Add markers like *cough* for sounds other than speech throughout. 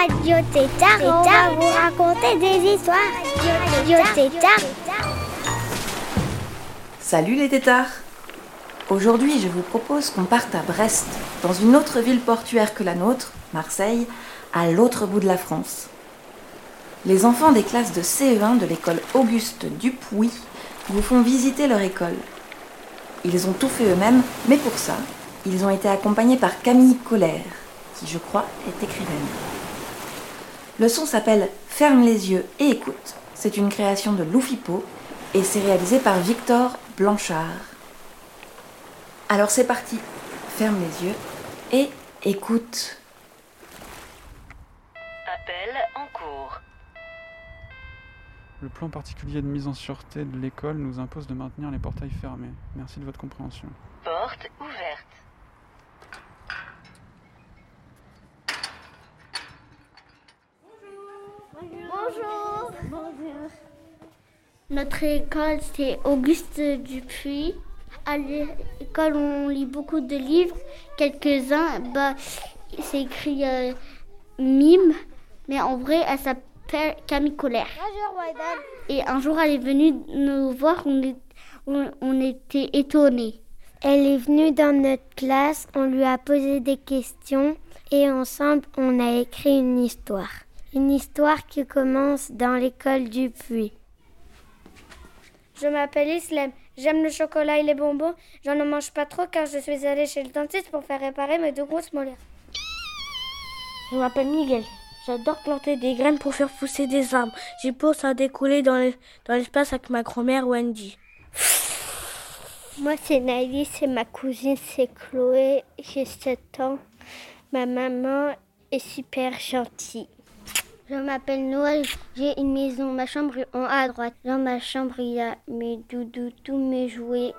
Radio Tétard on va vous raconter des histoires. Radio Tétard. Salut les tétards Aujourd'hui, je vous propose qu'on parte à Brest, dans une autre ville portuaire que la nôtre, Marseille, à l'autre bout de la France. Les enfants des classes de CE1 de l'école Auguste Dupuis vous font visiter leur école. Ils ont tout fait eux-mêmes, mais pour ça, ils ont été accompagnés par Camille Colère, qui je crois est écrivaine. Le son s'appelle Ferme les yeux et écoute. C'est une création de Loufipo et c'est réalisé par Victor Blanchard. Alors c'est parti, ferme les yeux et écoute. Appel en cours. Le plan particulier de mise en sûreté de l'école nous impose de maintenir les portails fermés. Merci de votre compréhension. Porte ouverte. Bonjour. Notre école, c'est Auguste Dupuis. À l'école, on lit beaucoup de livres. Quelques-uns, bah, c'est écrit euh, Mime, mais en vrai, elle s'appelle Camille Colère. Et un jour, elle est venue nous voir, on, est- on- on était étonnés. Elle est venue dans notre classe, on lui a posé des questions et ensemble, on a écrit une histoire. Une histoire qui commence dans l'école du puits. Je m'appelle Islem. J'aime le chocolat et les bonbons. J'en ne mange pas trop car je suis allée chez le dentiste pour faire réparer mes deux grosses molaires. Je m'appelle Miguel. J'adore planter des graines pour faire pousser des arbres. J'y pousse à découler dans le- dans l'espace avec ma grand-mère Wendy. Moi, c'est Naïlis et ma cousine, c'est Chloé. J'ai 7 ans. Ma maman est super gentille. Je m'appelle Noël. J'ai une maison. Ma chambre est en haut à droite. Dans ma chambre, il y a mes doudous, tous mes jouets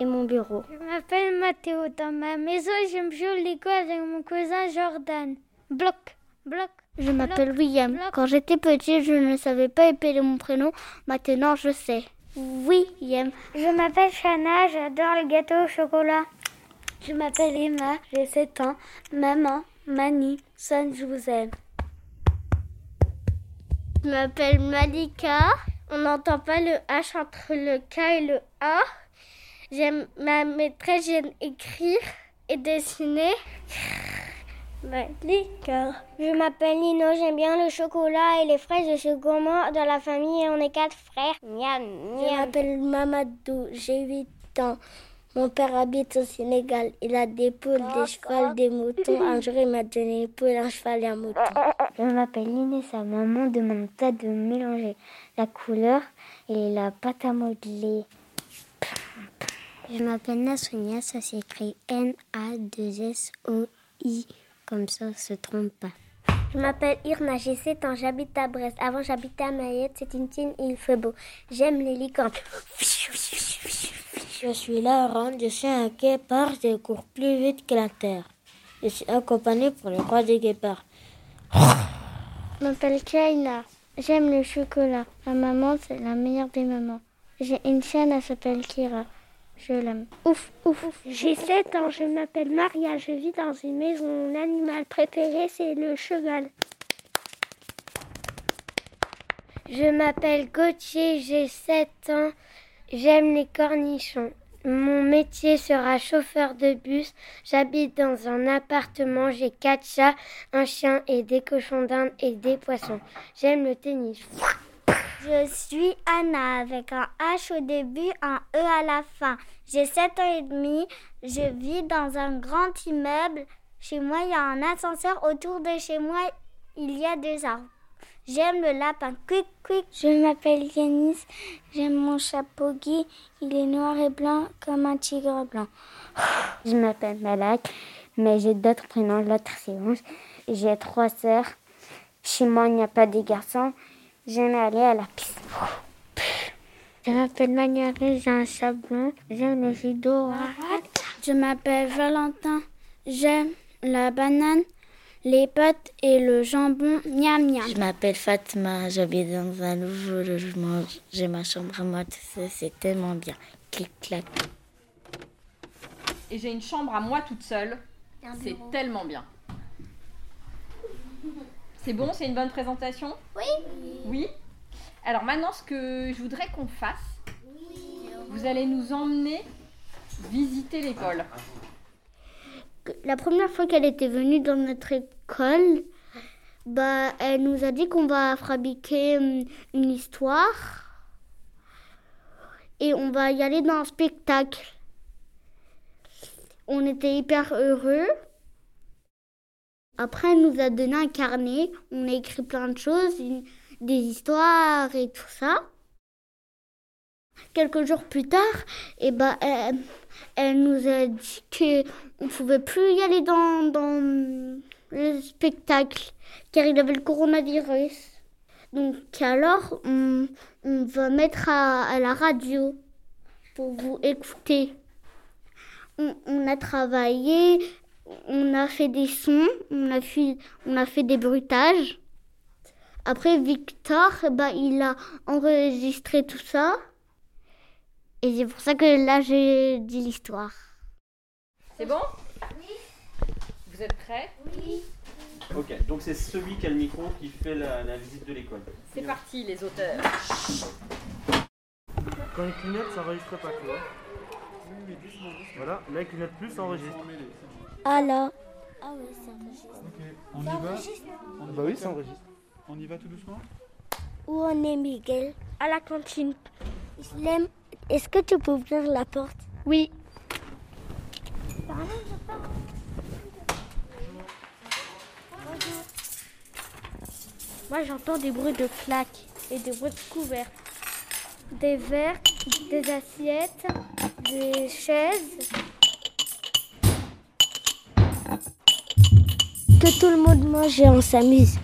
et mon bureau. Je m'appelle Mathéo. Dans ma maison, j'aime jouer au Lego avec mon cousin Jordan. Bloc, bloc. Je m'appelle William. bloc. Quand j'étais petit, je ne savais pas épeler mon prénom. Maintenant, je sais. William. Je m'appelle Shana. J'adore les gâteaux au chocolat. Je m'appelle Emma. J'ai 7 ans. Maman, Mani, Son, je vous aime. Je m'appelle Malika. On n'entend pas le H entre le K et le A. J'aime ma maîtresse, j'aime écrire et dessiner. Malika. Je m'appelle Nino, j'aime bien le chocolat et les fraises. Je suis gourmand dans la famille et on est quatre frères. Miam, Je m'appelle Mamadou, j'ai 8 ans. Mon père habite au Sénégal. Il a des poules, des chevaux, des moutons. Un jour, il m'a donné une poule, un cheval et un mouton. Je m'appelle Inès, sa maman demande pas de mélanger la couleur et la pâte à modeler. Je m'appelle Nassonia, ça s'écrit N-A-2-S-O-I, comme ça on se trompe pas. Je m'appelle Irna, j'ai 7 ans, j'habite à Brest. Avant j'habitais à Mayette, c'est une tine et il fait beau. J'aime les licornes. Je suis Laurent, je suis un guépard, je cours plus vite que la terre. Je suis accompagné pour le roi des guépards. Je m'appelle Kaina, j'aime le chocolat. Ma maman, c'est la meilleure des mamans. J'ai une chaîne, elle s'appelle Kira. Je l'aime. Ouf, ouf, ouf. J'ai 7 ans, je m'appelle Maria, je vis dans une maison. Mon animal préféré, c'est le cheval. Je m'appelle Gauthier, j'ai 7 ans. J'aime les cornichons. Mon métier sera chauffeur de bus. J'habite dans un appartement. J'ai quatre chats, un chien et des cochons d'Inde et des poissons. J'aime le tennis. Je suis Anna avec un H au début, un E à la fin. J'ai 7 ans et demi. Je vis dans un grand immeuble. Chez moi, il y a un ascenseur. Autour de chez moi, il y a des arbres. J'aime le lapin. Quick, quick. Je m'appelle Yanis. J'aime mon chapeau gui. Il est noir et blanc comme un tigre blanc. *sighs* Je m'appelle Malak, mais j'ai d'autres prénoms. L'autre, c'est Ange. J'ai trois sœurs Chez moi, il n'y a pas des garçons. J'aime aller à la piste. Je m'appelle Manuel, j'ai un sablon. J'aime le judo. Je m'appelle Valentin. J'aime la banane, les pâtes et le jambon. Miam miam. Je m'appelle Fatma. J'habite dans un nouveau logement. J'ai ma chambre à moi. Tout ça, c'est tellement bien. Clic clac. Et j'ai une chambre à moi toute seule. C'est tellement bien. C'est bon, c'est une bonne présentation? Oui. Oui Alors maintenant, ce que je voudrais qu'on fasse, vous allez nous emmener visiter l'école. La première fois qu'elle était venue dans notre école, bah, elle nous a dit qu'on va fabriquer hum, une histoire et on va y aller dans un spectacle. On était hyper heureux. Après, elle nous a donné un carnet. On a écrit plein de choses, des histoires et tout ça. Quelques jours plus tard, eh ben, elle, nous a dit qu'on ne pouvait plus y aller dans, dans le spectacle, car il avait le coronavirus. Donc alors, on, va mettre à, la radio pour vous écouter. On, on a travaillé, on a fait des sons, on a fait, on a fait des bruitages. Après, Victor, ben, il a enregistré tout ça. Et c'est pour ça que là, j'ai dit l'histoire. C'est bon? Vous êtes prêts? Ok, donc c'est celui qui a le micro qui fait la, la visite de l'école. C'est parti, les auteurs. Quand il clignote, ça enregistre pas, tu vois. Voilà, là il clignote plus, ça enregistre. Alors, On y va Bah oui, ça enregistre. On y va tout doucement? Où on est, Miguel? À la cantine. Je l'aime. Est-ce que tu peux ouvrir la porte? Oui. Moi, j'entends des bruits de claques et des bruits de couverts. Des verres, des assiettes, des chaises. Que tout le monde mange et on s'amuse.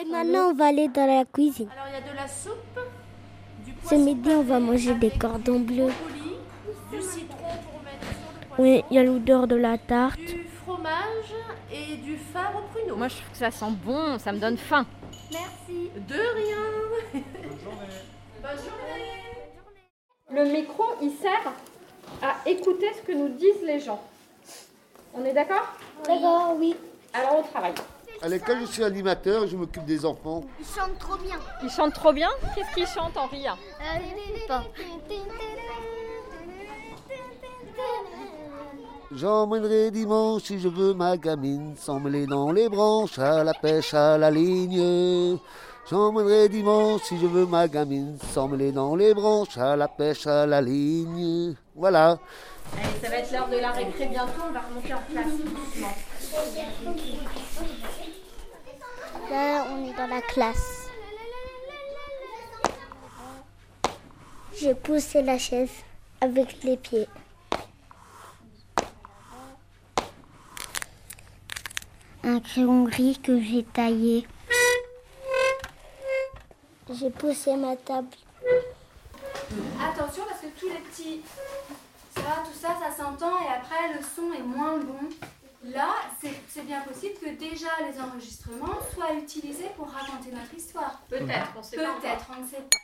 Et maintenant, on va aller dans la cuisine. Alors il y a de la soupe, Ce midi, on va manger des cordons bleus. du citron pour mettre sur le Oui, il y a l'odeur de la tarte. du fromage et du fave au pruneau. Moi, je trouve que ça sent bon, ça me donne faim. Merci. De rien. Bonne journée. Le micro, il sert à écouter ce que nous disent les gens. On est d'accord? D'accord, oui. Alors, on travaille. À l'école, je suis animateur, je m'occupe des enfants. Ils chantent trop bien Qu'est-ce qu'ils chantent, Henri J'emmènerai dimanche si je veux ma gamine s'emmêler dans les branches à la pêche à la ligne. J'emmènerai dimanche si je veux ma gamine s'emmêler dans les branches à la pêche à la ligne. Voilà. Allez, ça va être l'heure de la récré bientôt, on va remonter en classe doucement. Là, on est dans la classe. J'ai poussé la chaise avec les pieds. Un crayon gris que j'ai taillé. J'ai poussé ma table. Attention parce que tous les petits. Ça, tout ça, ça s'entend et après le son est moins bon. Là, c'est bien possible que déjà les enregistrements soient utilisés pour raconter notre histoire. Peut-être, on sait pas. Peut-être, on ne sait pas.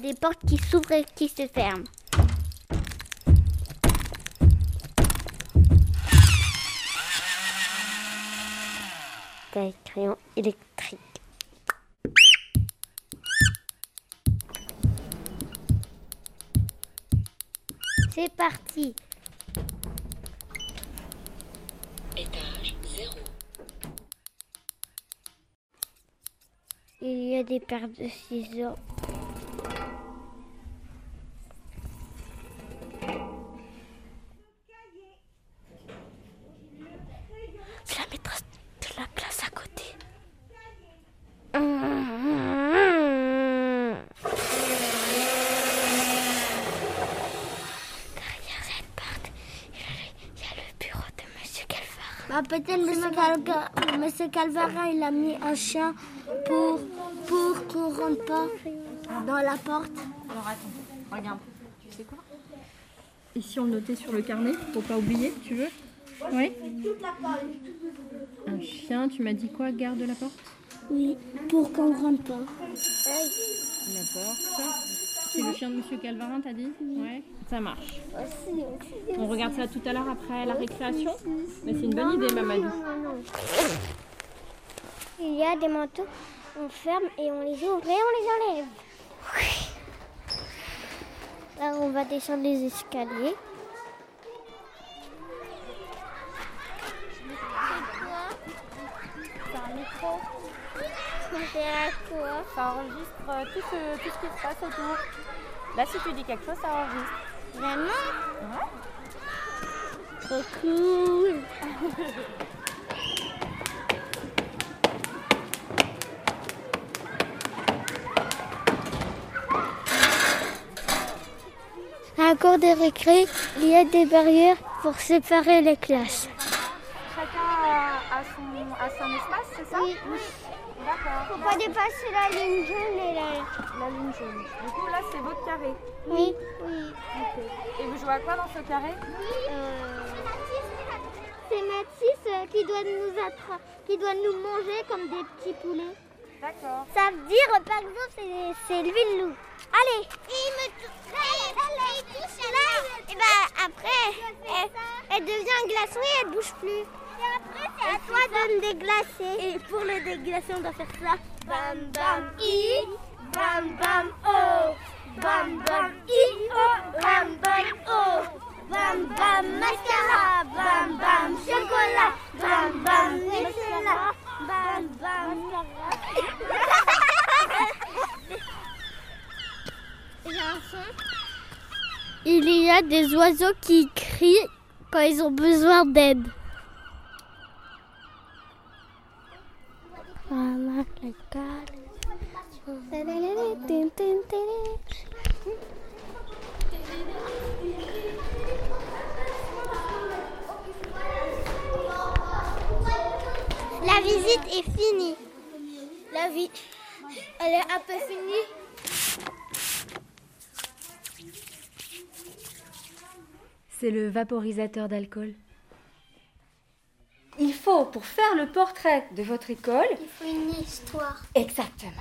Des portes qui s'ouvrent et qui se ferment. Crayon électrique. C'est parti. Étage 0. Il y a des paires de ciseaux. Calga- Monsieur Calvarin, il a mis un chien pour, pour qu'on rentre pas dans la porte. Alors attends, regarde. Tu sais quoi? Ici, on le notait sur le carnet pour pas oublier, tu veux? Oui Un chien, tu m'as dit quoi? Garde la porte? Oui, pour qu'on rentre pas. La porte. C'est le chien de Monsieur Calvarin, t'as dit Ouais. Ça marche. On regarde ça tout à l'heure après la récréation Mais c'est une bonne idée, Mamadou. Il y a des manteaux, on ferme et on les ouvre et on les enlève. *laughs* Là, on va descendre les escaliers. C'est un micro. C'est à quoi Ça enregistre euh, tout ce, tout ce qui se passe autour. Là, si tu dis quelque chose, ça enregistre. Vraiment? Ouais. Trop cool À la cour des récré, il y a des barrières pour séparer les classes. Chacun a, a son, a son espace, c'est ça? Oui. D'accord. Faut pas dépasser la ligne jaune et la... La ligne jaune. Du coup, là, c'est votre carré. Oui. Oui. Ok. Et vous jouez à quoi dans ce carré C'est Mathis euh, qui doit nous attra- qui doit nous manger comme des petits poulets. D'accord. Ça veut dire, par exemple, c'est- c'est lui le loup. Allez Il me touche Là, il touche là Et ben après, elle, elle devient un glaçon et elle bouge plus. Et après, c'est à toi de me déglacer. Et pour le déglacer, on doit faire ça. Bam bam i, bam bam oh, bam bam i oh, bam bam oh, bam bam mascara, bam bam chocolat, bam bam Nutella, bam bam J'ai un son. Il y a des oiseaux qui crient quand ils ont besoin d'aide. La visite est finie. La vie, elle est un peu finie. C'est le vaporisateur d'alcool. Faut, pour faire le portrait de votre école, Il faut une histoire. exactement.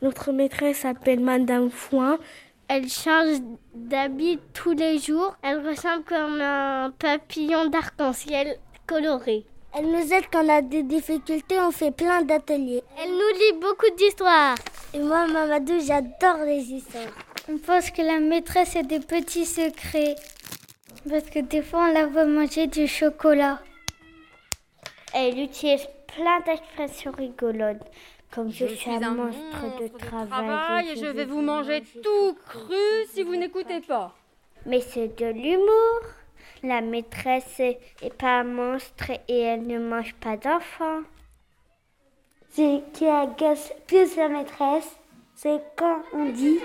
Notre maîtresse s'appelle Madame Foin. Elle change d'habit tous les jours. Elle ressemble comme un papillon d'arc-en-ciel coloré. Elle nous aide quand on a des difficultés, on fait plein d'ateliers. Elle nous lit beaucoup d'histoires. Et moi, Mamadou, j'adore les histoires. On pense que la maîtresse a des petits secrets. Parce que des fois, on la voit manger du chocolat. Elle utilise plein d'expressions rigolotes. Comme je, suis un monstre de travail. Travail et je vais vous manger tout cru si vous n'écoutez pas. Mais c'est de l'humour. La maîtresse est pas un monstre et elle ne mange pas d'enfants. Ce qui agace plus la maîtresse, c'est quand on dit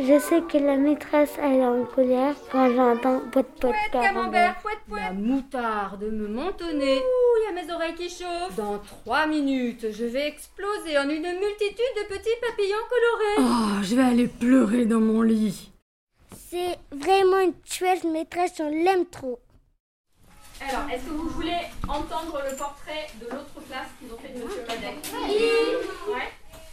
Je sais que la maîtresse elle est en colère quand j'entends pot pot Camembert, fouette, fouette. La moutarde me montonnait. Ouh, il y a mes oreilles qui chauffent. Dans trois minutes, je vais exploser en une multitude de petits papillons colorés. Oh, je vais aller pleurer dans mon lit. C'est vraiment une chouette maîtresse, on l'aime trop. Alors, est-ce que vous voulez entendre le portrait de l'autre classe qu'ils ont fait de Monsieur Madec Oui. Ouais.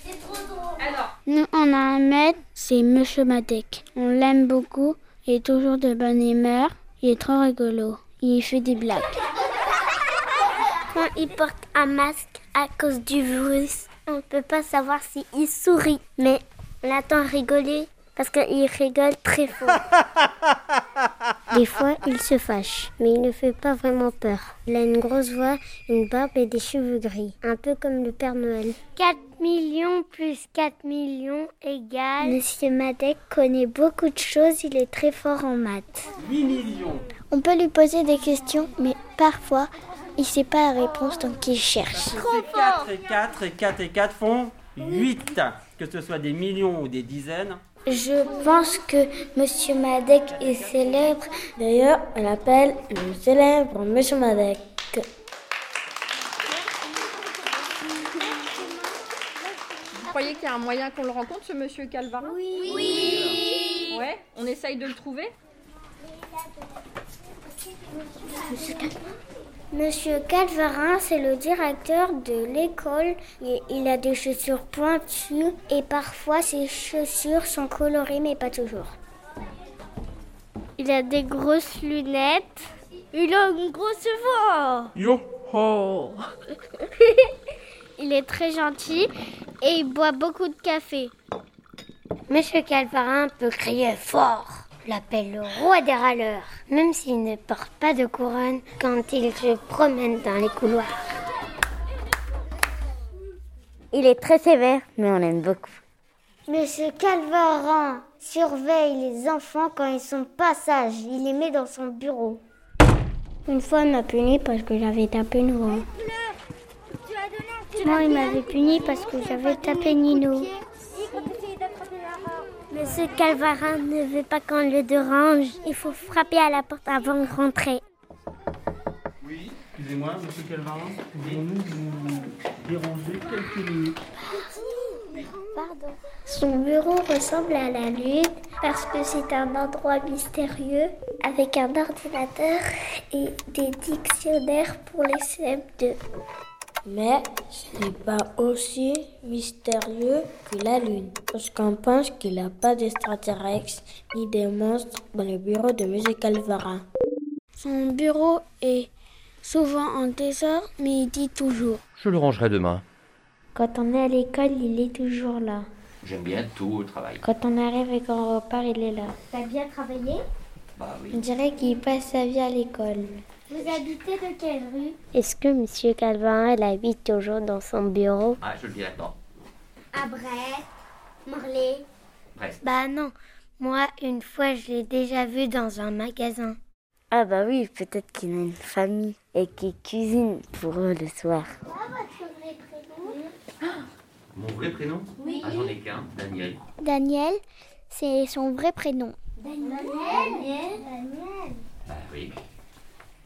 C'est trop drôle. Alors, Nous, on a un maître, c'est Monsieur Madec. On l'aime beaucoup, il est toujours de bonne humeur, il est trop rigolo, il fait des blagues. *laughs* Quand il porte un masque à cause du virus, on ne peut pas savoir s'il sourit, mais on attend rigoler parce qu'il rigole très fort. *laughs* Des fois, il se fâche, mais il ne fait pas vraiment peur. Il a une grosse voix, une barbe et des cheveux gris, un peu comme le Père Noël. 4 millions plus 4 millions égale... Monsieur Madec connaît beaucoup de choses, il est très fort en maths. 8 millions. On peut lui poser des questions, mais parfois, il ne sait pas la réponse, donc il cherche. C'est 4 et 4 et 4 et 4 font 8. que ce soit des millions ou des dizaines, Je pense que Monsieur Madec est célèbre. D'ailleurs, on l'appelle le célèbre Monsieur Madec. Croyez qu'il y a un moyen qu'on le rencontre, ce monsieur Calvarin Oui. Oui. Ouais, on essaye de le trouver Monsieur Calvarin, c'est le directeur de l'école. Il a des chaussures pointues et parfois ses chaussures sont colorées, mais pas toujours. Il a des grosses lunettes. Il a une grosse voix. Yo ho *laughs* Il est très gentil et il boit beaucoup de café. Monsieur Calvarin peut crier fort. L'appelle le roi des râleurs, même s'il ne porte pas de couronne quand il se promène dans les couloirs. Il est très sévère, mais on l'aime beaucoup. Monsieur Calvarin surveille les enfants quand ils sont pas sages. Il les met dans son bureau. Une fois, il m'a puni parce que j'avais tapé Noah. Non, il m'avait puni parce que j'avais tapé Nino. Monsieur Calvarin ne veut pas qu'on le dérange. Il faut frapper à la porte avant de rentrer. Oui, excusez-moi, monsieur Calvarin, pouvons-nous vous déranger quelques minutes? Pardon. Son bureau ressemble à la Lune parce que c'est un endroit mystérieux avec un ordinateur et des dictionnaires pour les CM2. Mais ce n'est pas aussi mystérieux que la Lune, parce qu'on pense qu'il n'y a pas d'extraterrestres ni de monstres dans le bureau de M. Calvarin. Son bureau est souvent en désordre, mais il dit toujours. Je le rangerai demain. Quand on est à l'école, il est toujours là. J'aime bien tout au travail. Quand on arrive et qu'on repart, il est là. T'as bien travaillé? Bah oui. On dirait qu'il passe sa vie à l'école. Vous habitez de quelle rue? Est-ce que Monsieur Calvarin il habite toujours dans son bureau? Ah, je le dirai pas. À Brest, Morlaix? Brest. Bah non, moi une fois je l'ai déjà vu dans un magasin. Ah bah oui, peut-être qu'il a une famille et qu'il cuisine pour eux le soir. Mon vrai prénom? Oui. Ah, j'en ai qu'un, Daniel. Daniel, c'est son vrai prénom. Daniel Bah oui.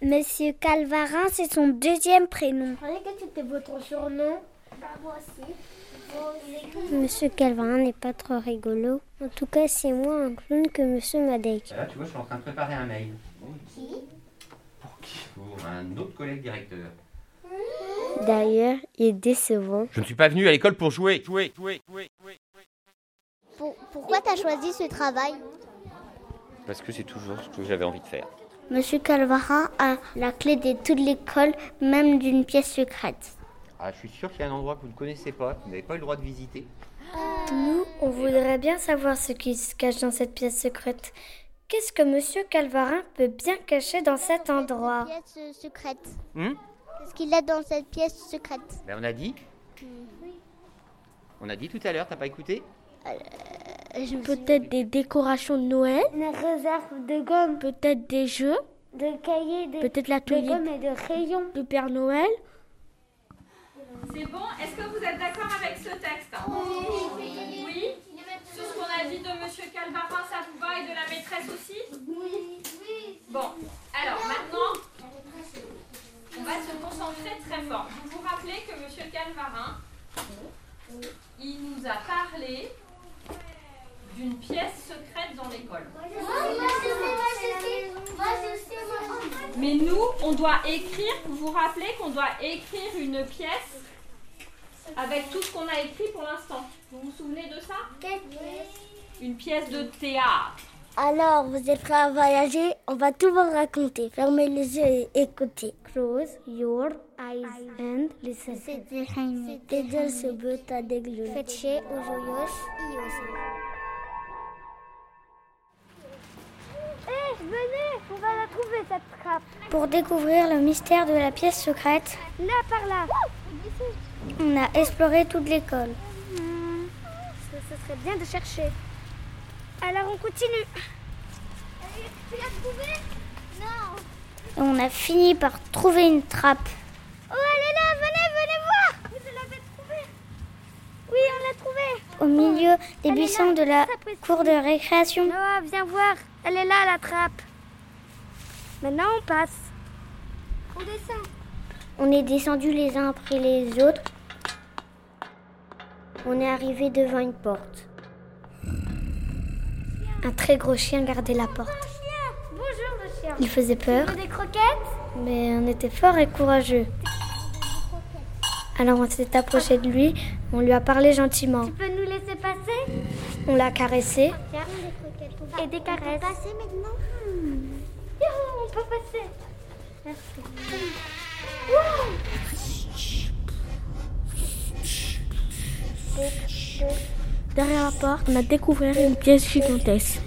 Monsieur Calvarin, c'est son deuxième prénom. Je croyais que c'était votre surnom. Bah moi aussi. Monsieur Calvarin n'est pas trop rigolo. En tout cas, c'est moins un clown que Monsieur Madec. Là, tu vois, je suis en train de préparer un mail. Qui Pour qui Pour un autre collègue directeur. D'ailleurs, il est décevant. Je ne suis pas venu à l'école pour jouer. Jouer, jouer, jouer, jouer. pourquoi t'as choisi ce travail? Parce que c'est toujours ce que j'avais envie de faire. Monsieur Calvarin a la clé de toute l'école, même d'une pièce secrète. Ah, je suis sûr qu'il y a un endroit que vous ne connaissez pas, que vous n'avez pas eu le droit de visiter. Nous, on voudrait bien savoir ce qui se cache dans cette pièce secrète. Qu'est-ce que Monsieur Calvarin peut bien cacher dans cet endroit? Pièce secrète. Hum Qu'est-ce qu'il a dans cette pièce secrète? Ben, on a dit. On a dit tout à l'heure, t'as pas écouté? Peut-être des décorations de Noël. Une réserve de gomme. Peut-être des jeux. De cahiers, de, Peut-être la de gomme et de crayons. De Père Noël. C'est bon Est-ce que vous êtes d'accord avec ce texte Oui. Oui Tout ce qu'on a dit de Monsieur Calvarin, ça vous va et de la maîtresse aussi? Oui. Bon, alors maintenant, on va se concentrer très fort. Vous vous rappelez que Monsieur Calvarin, il nous a parlé d'une pièce secrète dans l'école. Mais nous, on doit écrire, vous vous rappelez qu'on doit écrire une pièce avec tout ce qu'on a écrit pour l'instant. Vous vous souvenez de ça? Une pièce de théâtre. Alors, vous êtes prêts à voyager? On va tout vous raconter. Fermez les yeux et écoutez. Close your eyes and listen. C'était Jaime. Desde ce bota de glue. Fetché aux venez, on va la trouver cette trappe. Pour découvrir le mystère de la pièce secrète, là par là, on a exploré toute l'école. Ce serait bien de chercher. Alors on continue. Tu l'as trouvé? Non. On a fini par trouver une trappe. Oh, elle est là, venez, venez voir. Vous l'avez trouvée? Oui, on l'a trouvée. au milieu des buissons de la cour de récréation. Noah, viens voir. Elle est là, la trappe. Maintenant, on passe. On descend. On est descendu les uns après les autres. On est arrivé devant une porte. Un très gros chien gardait la porte. Bonjour, le chien. Il faisait peur. Tu veux des croquettes? Mais on était fort et courageux. Alors on s'est approché de lui, on lui a parlé gentiment. Tu peux nous laisser passer? On l'a caressé. Et des caresses. passer maintenant Youhou, on peut passer. Merci. Derrière la porte, on a découvert une pièce gigantesque.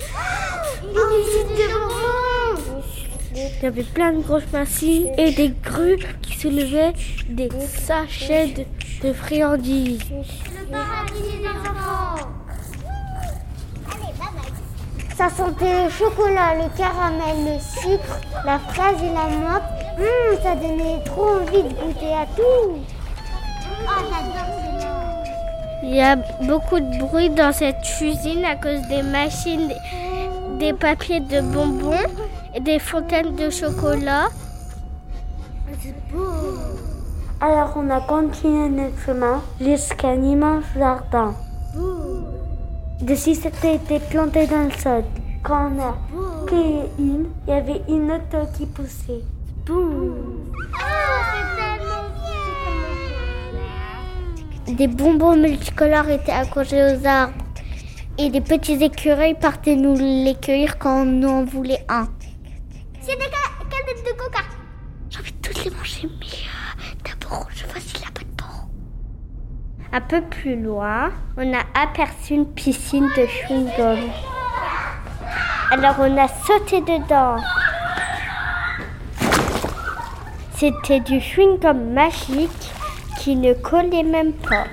Il y avait plein de grosses machines et des grues qui soulevaient des sachets de, de friandises. Ça sentait le chocolat, le caramel, le sucre, la fraise et la menthe. Hum, ça donnait trop envie de goûter à tout. Il y a beaucoup de bruit dans cette cuisine à cause des machines, des papiers de bonbons et des fontaines de chocolat. Alors on a continué notre chemin jusqu'à un immense jardin. Dessus c'était été planté dans le sol. Quand on a pris une, il y avait une autre qui poussait. Boum. Des bonbons multicolores étaient accrochés aux arbres. Et des petits écureuils partaient nous les cueillir quand on en voulait un. C'est des ca- canettes de coca. J'ai envie de toutes les manger, mais euh, d'abord, je choisis la bonne peau. Un peu plus loin, on a aperçu une piscine de chewing-gum. Alors on a sauté dedans. C'était du chewing-gum magique qui ne collait même pas.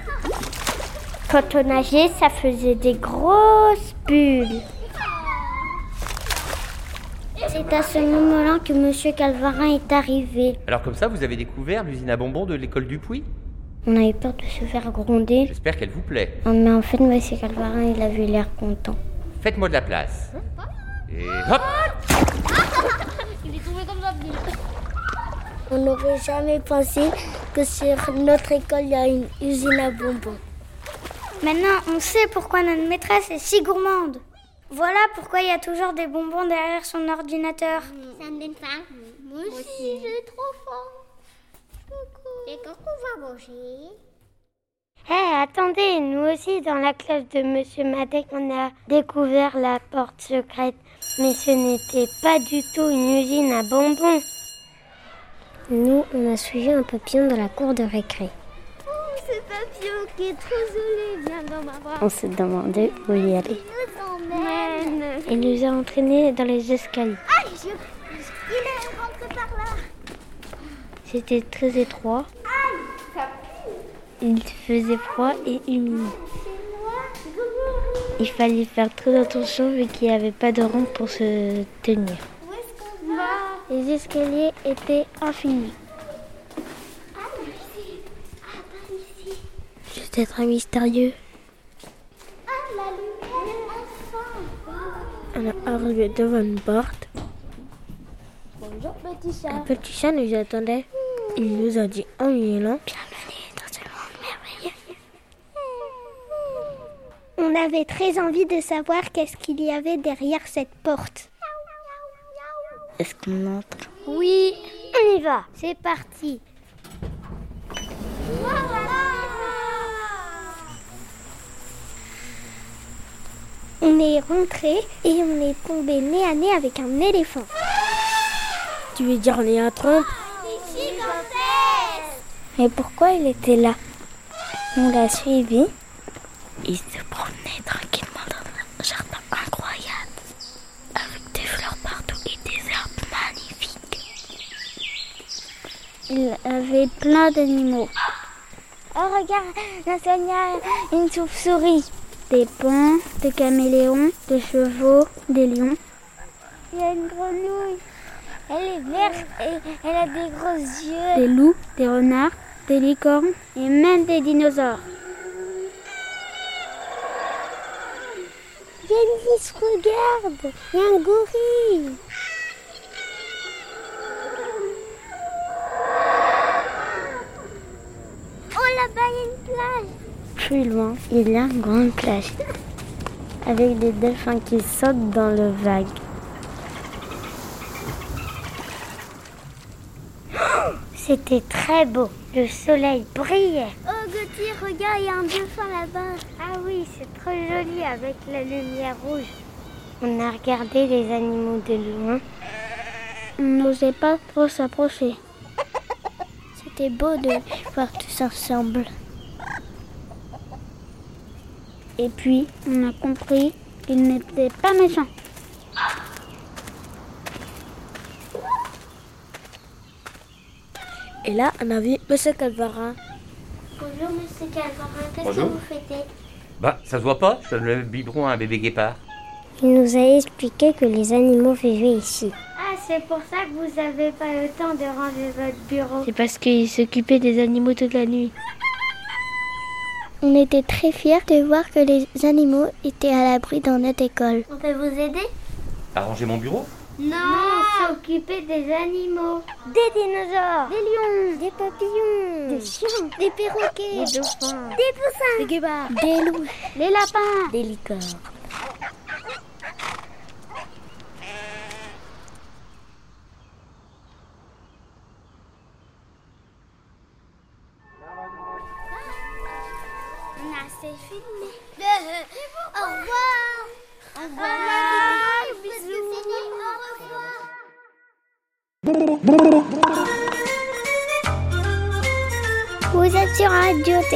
Quand on nageait, ça faisait des grosses bulles. C'est à ce moment-là que Monsieur Calvarin est arrivé. Alors comme ça, vous avez découvert l'usine à bonbons de l'école du Puy On avait peur de se faire gronder. J'espère qu'elle vous plaît. Oh, Mais en fait, Monsieur Calvarin, il avait l'air content. Faites-moi de la place. Et hop *laughs* Il est tombé comme ça. On n'aurait jamais pensé que sur notre école, il y a une usine à bonbons. Maintenant, on sait pourquoi notre maîtresse est si gourmande. Voilà pourquoi il y a toujours des bonbons derrière son ordinateur. Ça me donne faim. Moi aussi, j'ai trop faim. Et quand on va manger? Hé, attendez, nous aussi, dans la classe de Monsieur Madec, on a découvert la porte secrète. Mais ce n'était pas du tout une usine à bonbons. Nous, on a suivi un papillon dans la cour de récré. Oh, ce papillon qui est trop joli, viens dans ma bras. On s'est demandé où y aller. Il nous emmène. Il nous a entraînés dans les escaliers. Aïe, je... il est rentré par là. C'était très étroit. Il faisait froid et humide. Il fallait faire très attention vu qu'il n'y avait pas de rampe pour se tenir. Les escaliers étaient infinis. C'était très mystérieux. On est arrivé devant une porte. Bonjour, petit chat. Un petit chat nous attendait. Il nous a dit en miaulant Bienvenue dans ce monde merveilleux. On avait très envie de savoir qu'est-ce qu'il y avait derrière cette porte. Est-ce qu'on entre? Oui, on y va. C'est parti. On est rentré et on est tombé nez à nez avec un éléphant. Tu veux dire les un trompe? Mais pourquoi il était là? On l'a suivi. Il se promenait tranquillement dans un jardin incroyable, avec des fleurs partout et des herbes magnifiques. Il avait plein d'animaux. Oh regarde, là il y a une chauve-souris, des pans, des caméléons, des chevaux, des lions. Il y a une grenouille. Elle est verte et elle a des gros yeux. des loups, des renards, des licornes et même des dinosaures. Alice, regarde Il y a un gorille Oh là-bas, il y a une plage Plus loin, il y a une grande plage avec des delphins qui sautent dans le vague. *gasps* C'était très beau. Le soleil brillait. Oh Gauthier, regarde, il y a un dauphin là-bas. Ah oui, c'est trop joli avec la lumière rouge. On a regardé les animaux de loin. On n'osait pas trop s'approcher. C'était beau de voir tous ensemble. Et puis, on a compris qu'ils n'étaient pas méchants. Et là, on a vu Monsieur Calvarin. Bonjour Monsieur Calvarin, qu'est-ce que Bonjour. vous fêtez Bah, ça se voit pas, je donne le biberon à un bébé guépard. Il nous a expliqué que les animaux vivaient ici. Ah, c'est pour ça que vous n'avez pas le temps de ranger votre bureau. C'est parce qu'il s'occupait des animaux toute la nuit. On était très fiers de voir que les animaux étaient à l'abri dans notre école. On peut vous aider? Arranger mon bureau? Non, s'occuper des animaux. Des dinosaures, des lions, des papillons, des chiens, des perroquets, Des dauphins. des poussins, Des guébards, des loups, Les lapins. des licornes.